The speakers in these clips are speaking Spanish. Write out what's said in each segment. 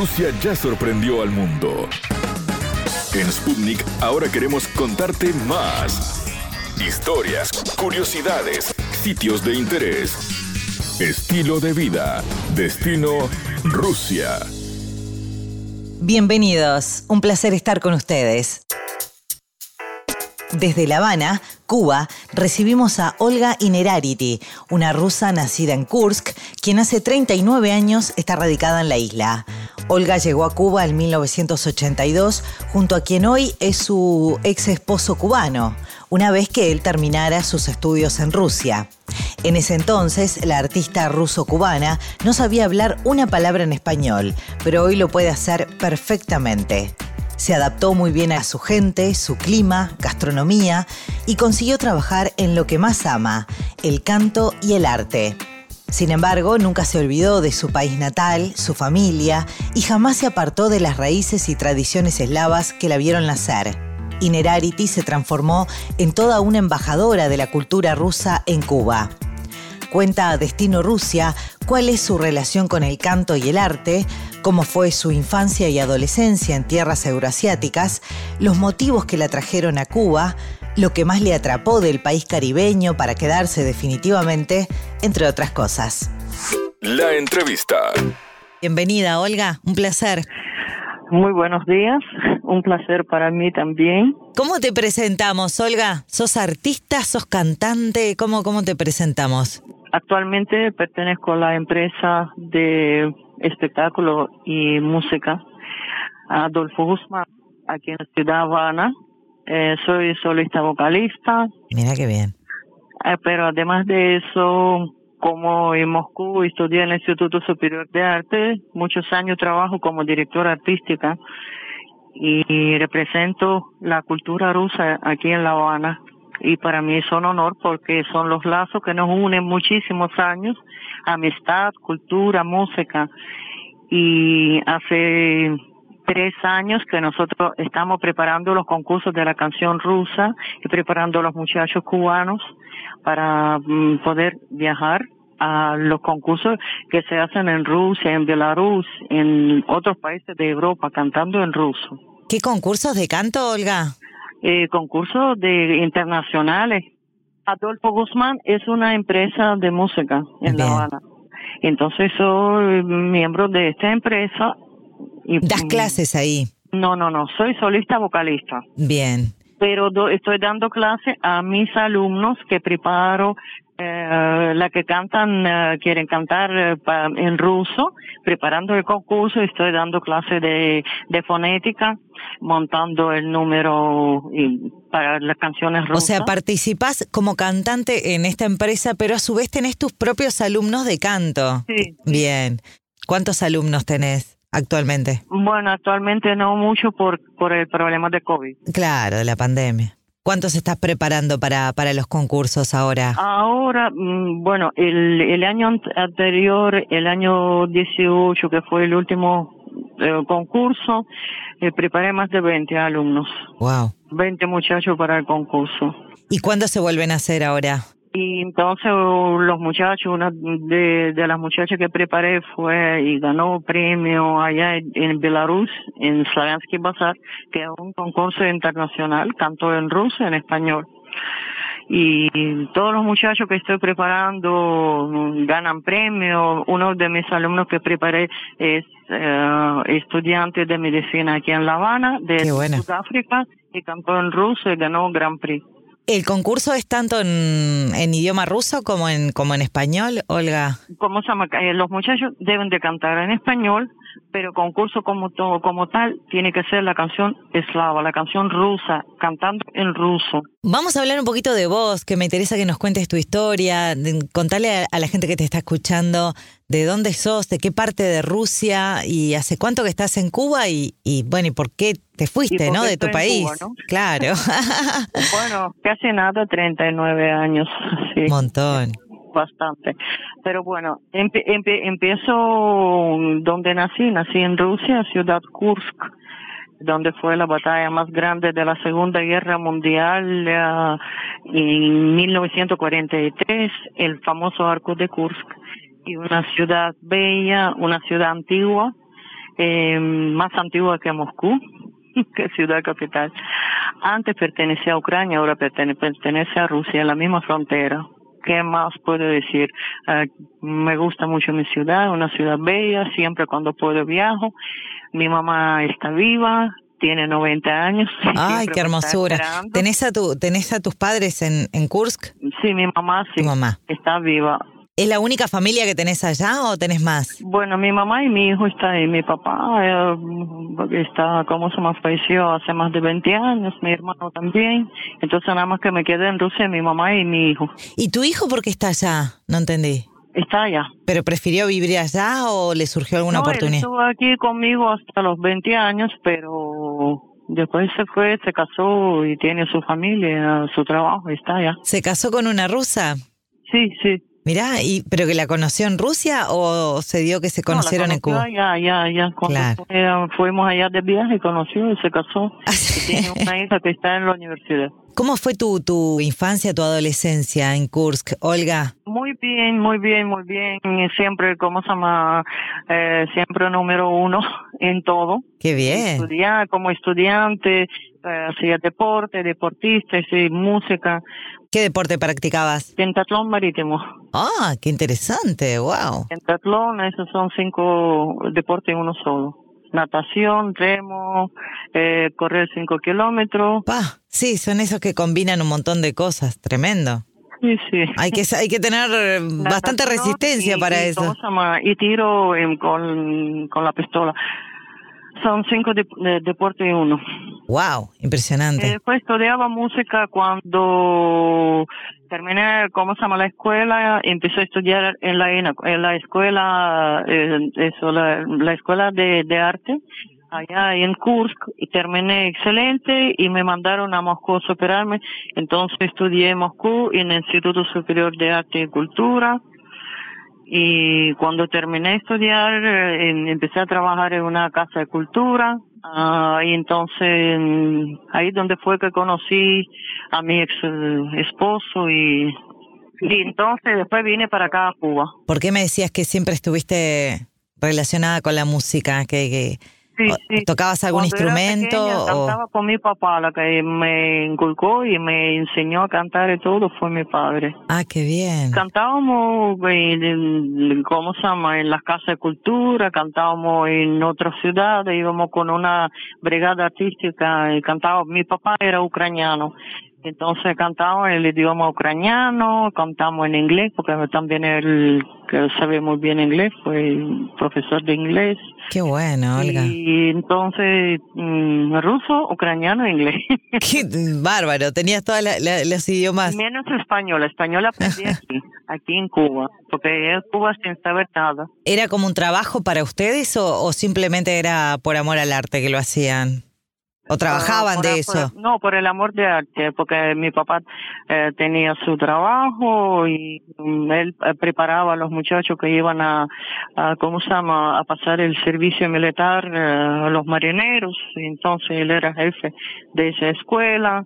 Rusia ya sorprendió al mundo. En Sputnik ahora queremos contarte más. Historias, curiosidades, sitios de interés, estilo de vida, destino Rusia. Bienvenidos, un placer estar con ustedes. Desde La Habana, Cuba, recibimos a Olga Inerarity, una rusa nacida en Kursk, quien hace 39 años está radicada en la isla. Olga llegó a Cuba en 1982 junto a quien hoy es su ex esposo cubano, una vez que él terminara sus estudios en Rusia. En ese entonces, la artista ruso-cubana no sabía hablar una palabra en español, pero hoy lo puede hacer perfectamente. Se adaptó muy bien a su gente, su clima, gastronomía y consiguió trabajar en lo que más ama, el canto y el arte. Sin embargo, nunca se olvidó de su país natal, su familia y jamás se apartó de las raíces y tradiciones eslavas que la vieron nacer. Inerarity se transformó en toda una embajadora de la cultura rusa en Cuba. Cuenta a Destino Rusia cuál es su relación con el canto y el arte, cómo fue su infancia y adolescencia en tierras euroasiáticas, los motivos que la trajeron a Cuba, lo que más le atrapó del país caribeño para quedarse definitivamente, entre otras cosas. La entrevista. Bienvenida, Olga, un placer. Muy buenos días, un placer para mí también. ¿Cómo te presentamos, Olga? ¿Sos artista, sos cantante? ¿Cómo, cómo te presentamos? Actualmente pertenezco a la empresa de espectáculo y música Adolfo Guzmán, aquí en Ciudad Habana. Eh, soy solista vocalista. Mira qué bien. Eh, pero además de eso, como en Moscú estudié en el Instituto Superior de Arte, muchos años trabajo como directora artística y represento la cultura rusa aquí en La Habana y para mí es un honor porque son los lazos que nos unen muchísimos años, amistad, cultura, música. Y hace tres años que nosotros estamos preparando los concursos de la canción rusa y preparando a los muchachos cubanos para mm, poder viajar a los concursos que se hacen en Rusia, en Belarus, en otros países de Europa, cantando en ruso. ¿Qué concursos de canto, Olga? eh, concursos de internacionales. Adolfo Guzmán es una empresa de música en La Habana. Entonces soy miembro de esta empresa. Y, ¿Das clases ahí? No, no, no, soy solista vocalista. Bien. Pero estoy dando clases a mis alumnos que preparo eh, la que cantan, eh, quieren cantar eh, en ruso, preparando el concurso, estoy dando clases de, de fonética, montando el número para las canciones rusas. O sea, participas como cantante en esta empresa, pero a su vez tenés tus propios alumnos de canto. Sí. Bien. ¿Cuántos alumnos tenés? Actualmente? Bueno, actualmente no mucho por, por el problema de COVID. Claro, de la pandemia. ¿Cuántos estás preparando para, para los concursos ahora? Ahora, mm, bueno, el, el año anterior, el año 18, que fue el último eh, concurso, eh, preparé más de 20 alumnos. Wow. 20 muchachos para el concurso. ¿Y cuándo se vuelven a hacer ahora? Y entonces los muchachos, una de, de las muchachas que preparé fue y ganó premio allá en Belarus, en Slaviansky Bazar, que es un concurso internacional, tanto en ruso y en español. Y todos los muchachos que estoy preparando ganan premio. Uno de mis alumnos que preparé es eh, estudiante de medicina aquí en La Habana, de Sudáfrica, y cantó en ruso y ganó un Gran Prix. ¿El concurso es tanto en, en, idioma ruso como en, como en español, Olga? Como se llama? Eh, los muchachos deben de cantar en español, pero concurso como, todo, como tal tiene que ser la canción eslava, la canción rusa, cantando en ruso. Vamos a hablar un poquito de vos, que me interesa que nos cuentes tu historia, contarle a, la gente que te está escuchando de dónde sos, de qué parte de Rusia y hace cuánto que estás en Cuba y, y bueno, y por qué te fuiste, ¿no? De tu país. Claro. bueno, casi nada, 39 años. Sí. Un montón bastante. Pero bueno, empiezo donde nací, nací en Rusia, ciudad Kursk, donde fue la batalla más grande de la Segunda Guerra Mundial uh, en 1943, el famoso arco de Kursk, y una ciudad bella, una ciudad antigua, eh, más antigua que Moscú, que ciudad capital. Antes pertenecía a Ucrania, ahora pertenece a Rusia, la misma frontera. ¿Qué más puedo decir? Uh, me gusta mucho mi ciudad, una ciudad bella, siempre cuando puedo viajo. Mi mamá está viva, tiene 90 años. Ay, qué hermosura. ¿Tenés a, tu, ¿Tenés a tus padres en, en Kursk? Sí, mi mamá sí. Tu mamá. Está viva. ¿Es la única familia que tenés allá o tenés más? Bueno, mi mamá y mi hijo están ahí. Mi papá eh, está, como se llama, falleció hace más de 20 años. Mi hermano también. Entonces nada más que me quedé en Rusia mi mamá y mi hijo. ¿Y tu hijo por qué está allá? No entendí. Está allá. ¿Pero prefirió vivir allá o le surgió alguna no, oportunidad? Él estuvo aquí conmigo hasta los 20 años, pero después se fue, se casó y tiene su familia, su trabajo, está allá. ¿Se casó con una rusa? Sí, sí. Mirá, y, ¿pero que la conoció en Rusia o se dio que se conocieron no, en Cuba? Ya, ya, ya. Cuando Claro. fue- fuimos allá de viaje, conoció y se casó. Y tiene una hija que está en la universidad. ¿Cómo fue tu, tu infancia, tu adolescencia en Kursk, Olga? Muy bien, muy bien, muy bien. Siempre, ¿cómo se llama? Eh, siempre número uno en todo. Qué bien. Estudiar como estudiante, hacía deporte, deportista, sí, música, ¿Qué deporte practicabas? pentatlón marítimo. Ah, qué interesante, wow. Pentatlón, esos son cinco deportes en uno solo. Natación, remo, eh, correr cinco kilómetros. Pa, sí, son esos que combinan un montón de cosas, tremendo. Sí, sí. Hay que, hay que tener eh, bastante resistencia y- para y eso. Y tiro em, con, con la pistola. Son cinco de- de- deportes en uno. Wow, impresionante. Eh, Después estudiaba música cuando terminé, ¿cómo se llama? La escuela, empecé a estudiar en la, en la escuela, eh, eso, la, la escuela de, de arte, allá en Kursk, y terminé excelente y me mandaron a Moscú a superarme. Entonces estudié en Moscú en el Instituto Superior de Arte y Cultura. Y cuando terminé de estudiar, eh, em- empecé a trabajar en una casa de cultura. Ah, y entonces, ahí donde fue que conocí a mi ex eh, esposo y, y entonces después vine para acá a Cuba. ¿Por qué me decías que siempre estuviste relacionada con la música? ¿Que, que Sí, sí. tocabas algún Cuando era instrumento? pequeña, o- cantaba con mi papá, la que me inculcó y me enseñó a cantar y todo fue mi padre. Ah, qué bien. Cantábamos, en, en- ¿cómo se llama? En las casas de cultura, cantábamos en otras ciudades, íbamos con una brigada artística y cantábamos. Mi papá era ucraniano, entonces cantábamos en el idioma ucraniano, cantamos en inglés, porque también él, que sabe muy bien inglés, fue profesor de inglés. Qué bueno, Olga. Y entonces, mm, ruso, ucraniano e inglés. Qué bárbaro, tenías todos los idiomas. Menos español. Español aprendí aquí, aquí en Cuba, porque Cuba sin saber nada. ¿Era como un trabajo para ustedes o, o simplemente era por amor al arte que lo hacían? ¿O trabajaban Por- de por- eso? no, por el amor de arte, porque mi papá eh, tenía su trabajo y mm, él eh, preparaba a los muchachos que iban a, a, ¿cómo se llama?, a pasar el servicio militar, eh, a los marineros. Entonces él era jefe de esa escuela.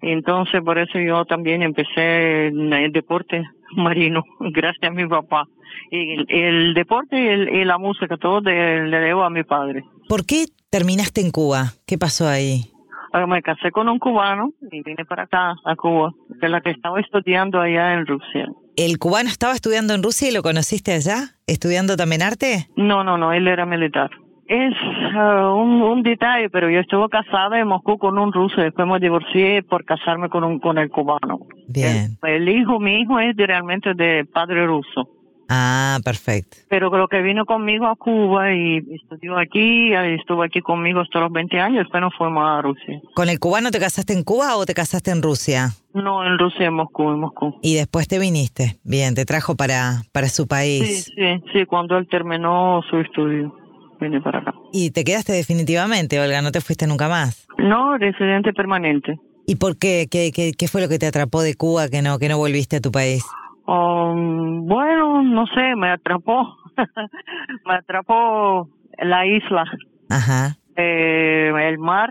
Entonces por eso yo también empecé en el deporte marino, gracias a mi papá. Y el, el deporte y, el- y la música, todo de- le debo a mi padre. ¿Por qué terminaste en Cuba? ¿Qué pasó ahí? Ah, Me casé con un cubano y vine para acá, a Cuba, que es la que estaba estudiando allá en Rusia. ¿El cubano estaba estudiando en Rusia y lo conociste allá? ¿Estudiando también arte? No, no, no, él era militar. Es ah, un, un detalle, pero yo estuve casada en Moscú con un ruso, después me divorcié por casarme con un con el cubano. Bien. El, el hijo, mi hijo es de- realmente de padre ruso. Ah, perfecto. Pero lo que vino conmigo a Cuba y estudió aquí, estuvo aquí conmigo hasta los 20 años, después nos fuimos a Rusia. ¿Con el cubano te casaste en Cuba o te casaste en Rusia? No, en Rusia, en Moscú, en Moscú. Y después te viniste. Bien, te trajo para, para su Sí, país. sí, sí, cuando él terminó su estudio, vine para acá. Y te quedaste definitivamente, Olga, no te fuiste nunca más. No, residente permanente. ¿Y por qué? ¿Qué, qué, qué fue lo que te atrapó de Cuba que no, que no volviste a tu país? Um, bueno, no sé, me atrapó, me atrapó la isla, Ajá. eh, el mar,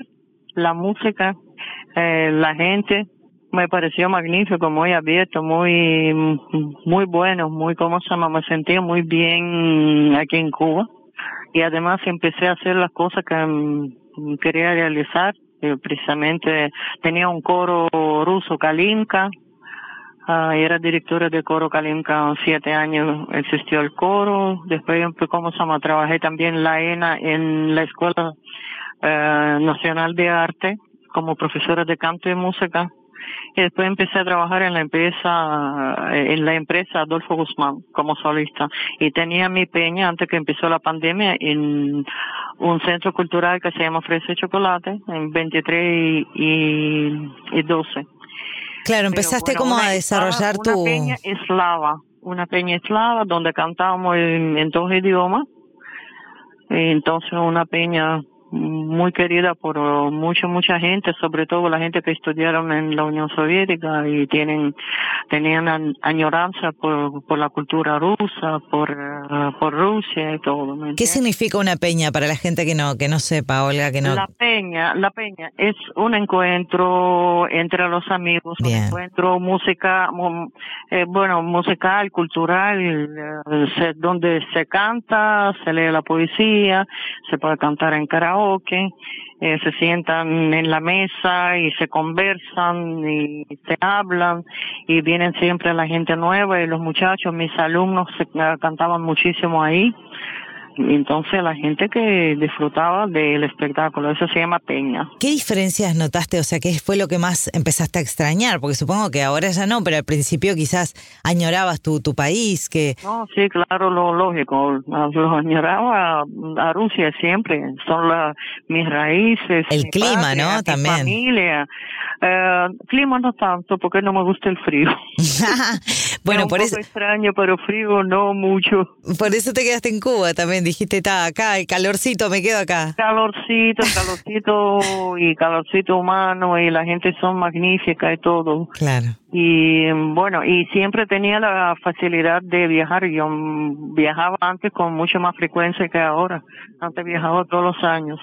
la música, eh, la gente. Me pareció magnífico, muy abierto, muy, muy bueno, muy, ¿cómo se llama? Me sentía muy bien aquí en Cuba. y además empecé a hacer las cosas que mm, quería realizar. Eh, precisamente tenía un coro ruso, Kalinka, uh, era directora de coro Kalinka siete años, existió el coro, después como trabajé también la ENA en la Escuela uh, Nacional de Arte como profesora de canto y música. Y después empecé a trabajar en la empresa en la empresa Adolfo Guzmán como solista. Y tenía mi peña antes que empezó la pandemia en un centro cultural que se llama Fresa y Chocolate en 23 y, y 12 claro empezaste como a desarrollar tu una peña eslava una peña eslava donde cantábamos en, en dos idiomas. Entonces una peña muy querida por mucha mucha gente sobre todo la gente que estudiaron en la Unión Soviética y tienen tenían añoranza por, por la cultura rusa por eh, por Rusia y todo ¿qué significa una peña para la gente que no que no sepa Olga que no la peña la peña es un encuentro entre los amigos un encuentro música eh, bueno musical cultural eh, donde se canta se lee la poesía se puede cantar en karaoke eh, se sientan en la mesa y se conversan y se hablan y vienen siempre la gente nueva y los muchachos, mis alumnos se, eh, cantaban muchísimo ahí entonces la gente que disfrutaba del espectáculo, eso se llama peña. ¿Qué diferencias notaste? O sea, ¿qué fue lo que más empezaste a extrañar? Porque supongo que ahora ya no, pero al principio quizás añorabas tu, tu país, que... No, sí, claro, lo lógico, lo añoraba a Rusia siempre, son la, mis raíces. El clima, ¿no? También. familia. Eh, clima no tanto, porque no me gusta el frío. bueno, un por poco eso... extraño, pero frío no mucho. Por eso te quedaste en Cuba también dijiste, está acá, el calorcito, me quedo acá. Calorcito, calorcito y calorcito humano y la gente son magnífica y todo. Claro. Y bueno, y siempre tenía la facilidad de viajar. Yo viajaba antes con mucha más frecuencia que ahora. Antes viajaba todos los años.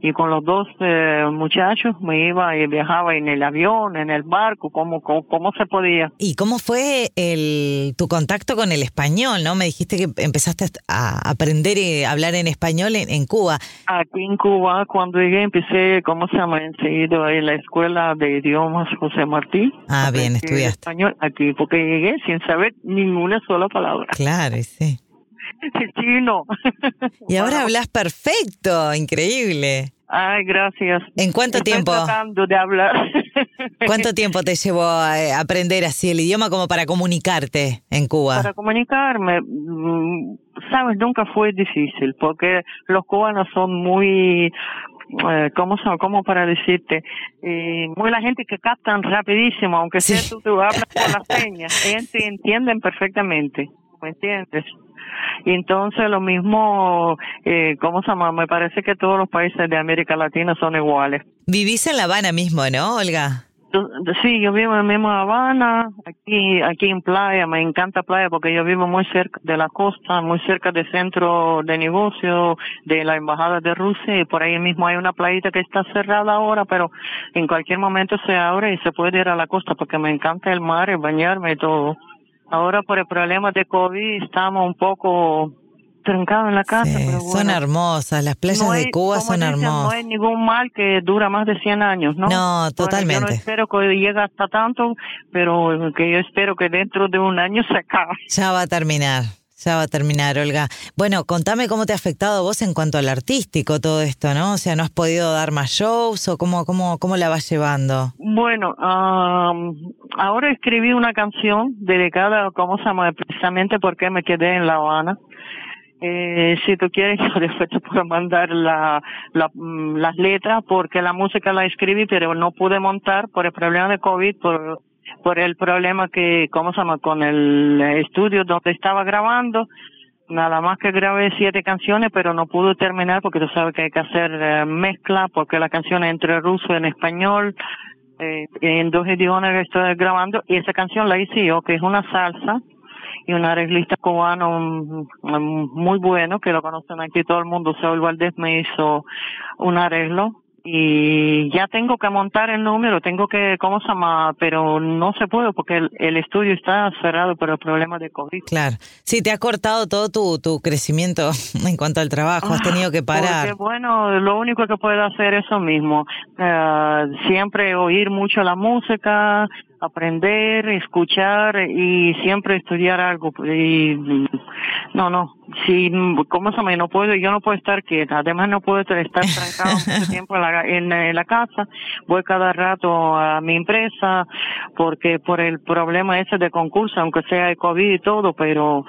Y con los dos eh, muchachos me iba y viajaba en el avión, en el barco, como, como, se podía. ¿Y cómo fue el, tu contacto con el español? no Me dijiste que empezaste a aprender a hablar en español en, Cuba. Aquí en Cuba, cuando llegué, empecé, ¿cómo se llama? Enseguida en la escuela de idiomas José Martí. Ah, bien, español aquí, porque llegué sin saber ninguna sola palabra. Claro, sí. Chino. Y ahora hablas perfecto, increíble. Ay, gracias. ¿En cuánto Estoy tiempo? tratando de hablar. ¿Cuánto tiempo te llevó a eh, aprender así el idioma como para comunicarte en Cuba? Para comunicarme, mm, sabes, nunca fue difícil, porque los cubanos son muy eh, ¿cómo, ¿cómo para decirte? Eh, muy la gente que captan rapidísimo, aunque sea tú, tú hablas con las señas, ellos te entienden perfectamente, ¿me entiendes? Y entonces lo mismo, eh, ¿cómo se llama? Me parece que todos los países de América Latina son iguales. Vivís en La Habana mismo, ¿no, Olga? Sí, yo vivo en mismo Habana, aquí, aquí en playa, me encanta playa porque yo vivo muy cerca de la costa, muy cerca del centro de negocio de la embajada de Rusia y por ahí mismo hay una playita que está cerrada ahora, pero en cualquier momento se abre y se puede ir a la costa porque me encanta el mar, bañarme y todo. Ahora por el problema de COVID estamos un poco trancado en la casa. son hermosas, las playas de Cuba son hermosas. No hay ningún mal que dura más de 100 años, ¿no? No, totalmente. yo no espero que llegue hasta tanto, pero que yo espero que dentro de un año se acabe. Ya va a terminar. Ya va a terminar, Olga. Bueno, contame cómo te ha afectado vos en cuanto al artístico todo esto, ¿no? O sea, ¿no has podido dar más shows o cómo, cómo, cómo la vas llevando? Bueno, ahora escribí una canción dedicada, ¿cómo se llama? Precisamente porque me quedé en La Habana. Eh, si tú quieres, yo después te puedo mandar la, mm, las letras porque la música la escribí, pero no pude montar por el problema de COVID, por, el problema que, ¿cómo se llama? Con el estudio donde estaba grabando. Nada más que grabé siete canciones, pero no pude terminar porque tú sabes que hay que hacer eh, mezcla, porque la canción entre ruso y en español, eh, en dos idiomas que estoy grabando, y esa canción la hice yo, que es una salsa, y un arreglista cubano muy bueno, que lo conocen aquí todo el mundo, Saúl Valdés me hizo un arreglo y ya tengo que montar el número, tengo que, ¿cómo se llama? Pero no se puede porque el, estudio está cerrado por el problema de COVID. Claro. Sí, te ha cortado todo tu, tu crecimiento en cuanto al trabajo, has tenido que parar. Porque, bueno, lo único que puedo hacer es eso mismo. Eh, siempre oír mucho la música, aprender, escuchar y siempre estudiar algo. Y no, no, si, ¿cómo se me No puedo, yo no puedo estar quieta. Además no puedo estar trancado mucho tiempo en la, en, la casa. Voy cada rato a mi empresa porque por el problema ese de concurso, aunque sea de COVID y todo, pero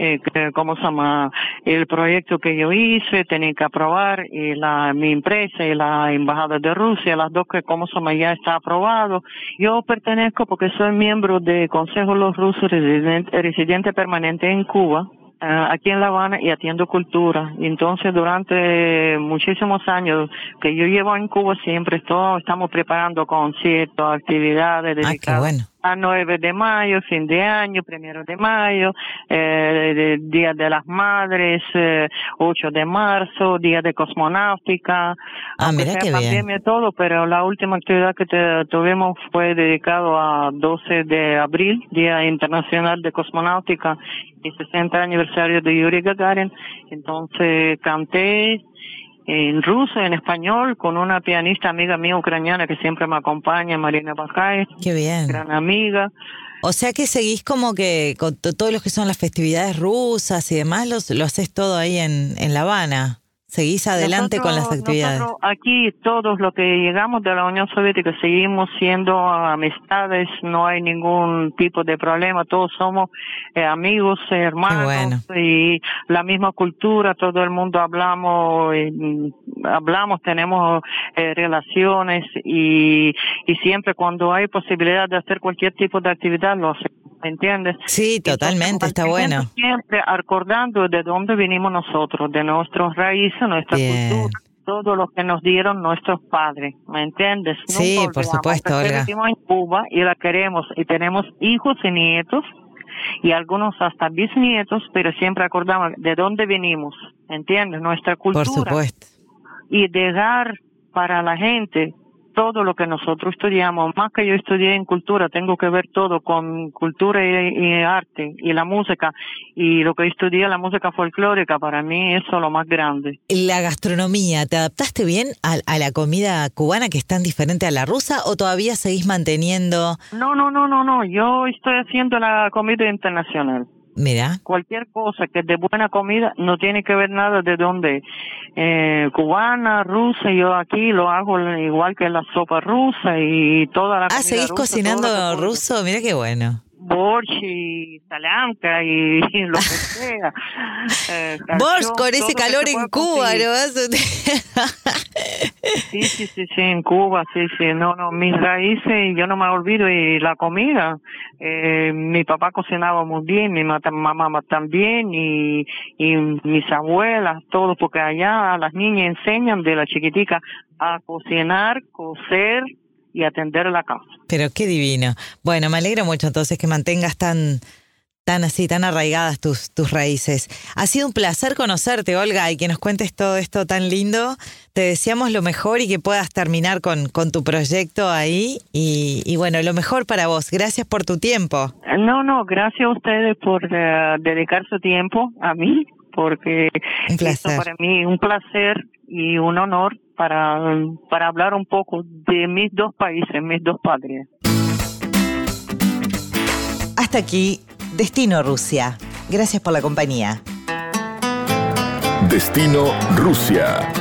eh, ¿cómo se llama? El proyecto que yo hice, tenía que aprobar y la, mi empresa y la embajada de Rusia, las dos que, ¿cómo se llama? Ya está aprobado. Yo pertenezco porque soy miembro del Consejo de los Rusos residente, residente permanente en Cuba Ah, aquí en La Habana y atiendo cultura. Entonces durante muchísimos años que yo llevo en Cuba siempre estamos preparando conciertos, actividades ah, dedicadas a 9 de mayo, fin de año, primero de mayo, eh, Día de las Madres, eh, 8 de marzo, Día de Cosmonáutica, ah, mira qué pandemia todo, pero la última actividad que tuvimos fue dedicado a 12 de abril, Día Internacional de Cosmonáutica y 60 aniversario de Yuri Gagarin, entonces canté en ruso, en español, con una pianista amiga mía ucraniana que siempre me acompaña, Marina Bajay. Qué bien. Gran amiga. O sea que seguís como que con todos los que son las festividades rusas y demás, los, lo haces todo ahí en, en La Habana. Seguís adelante con las actividades. aquí todos los que llegamos de la Unión Soviética seguimos siendo amistades, no hay ningún tipo de problema, todos somos eh, amigos, hermanos y la misma cultura, todo el mundo hablamos, hablamos, tenemos eh, relaciones y, y siempre cuando hay posibilidad de hacer cualquier tipo de actividad lo hacemos. ¿Me entiendes? Sí, totalmente, está bueno. Siempre acordando de dónde vinimos nosotros, de nuestros raíces, nuestra cultura todo lo que nos dieron nuestros padres, ¿me entiendes? Sí, por supuesto, Olga. Vivimos en Cuba y la queremos y tenemos hijos y nietos y algunos hasta bisnietos, pero siempre acordamos de dónde venimos, ¿me entiendes? Nuestra cultura. Por supuesto. Y dejar para la gente todo lo que nosotros estudiamos, más que yo estudié en cultura, tengo que ver todo con cultura y, arte y la música. Y lo que estudié, la música folclórica, para mí eso es lo más grande. La gastronomía, ¿te adaptaste bien a, a la comida cubana que es tan diferente a la rusa o todavía seguís manteniendo? No, no, no, no, no. Yo estoy haciendo la comida internacional. Mira. Cualquier cosa que es de buena comida no tiene que ver nada de dónde. Eh, cubana, rusa, yo aquí lo hago igual que la sopa rusa y toda la ah, ¿seguís cocinando ruso? Mira qué bueno borsch y salamca y, lo que sea. Eh, con ese calor en Cuba, ¿no? sí, sí, sí, sí, en Cuba, sí, sí. No, no, mis raíces, yo no me olvido, y la comida. Eh, mi papá cocinaba muy bien, mi mamá también, y, y mis abuelas, todos, porque allá las niñas enseñan de la chiquitica a cocinar, coser, y atender la casa. Pero qué divino. Bueno, me alegro mucho entonces que mantengas tan tan así, tan arraigadas tus, tus raíces. Ha sido un placer conocerte, Olga, y que nos cuentes todo esto tan lindo. Te deseamos lo mejor y que puedas terminar con, con tu proyecto ahí. Y, y, bueno, lo mejor para vos. Gracias por tu tiempo. No, no, gracias a ustedes por eh, dedicar su tiempo a mí, porque placer. para mí un placer y un honor para, para hablar un poco de mis dos países, mis dos patrias. Hasta aquí, Destino Rusia. Gracias por la compañía. Destino Rusia.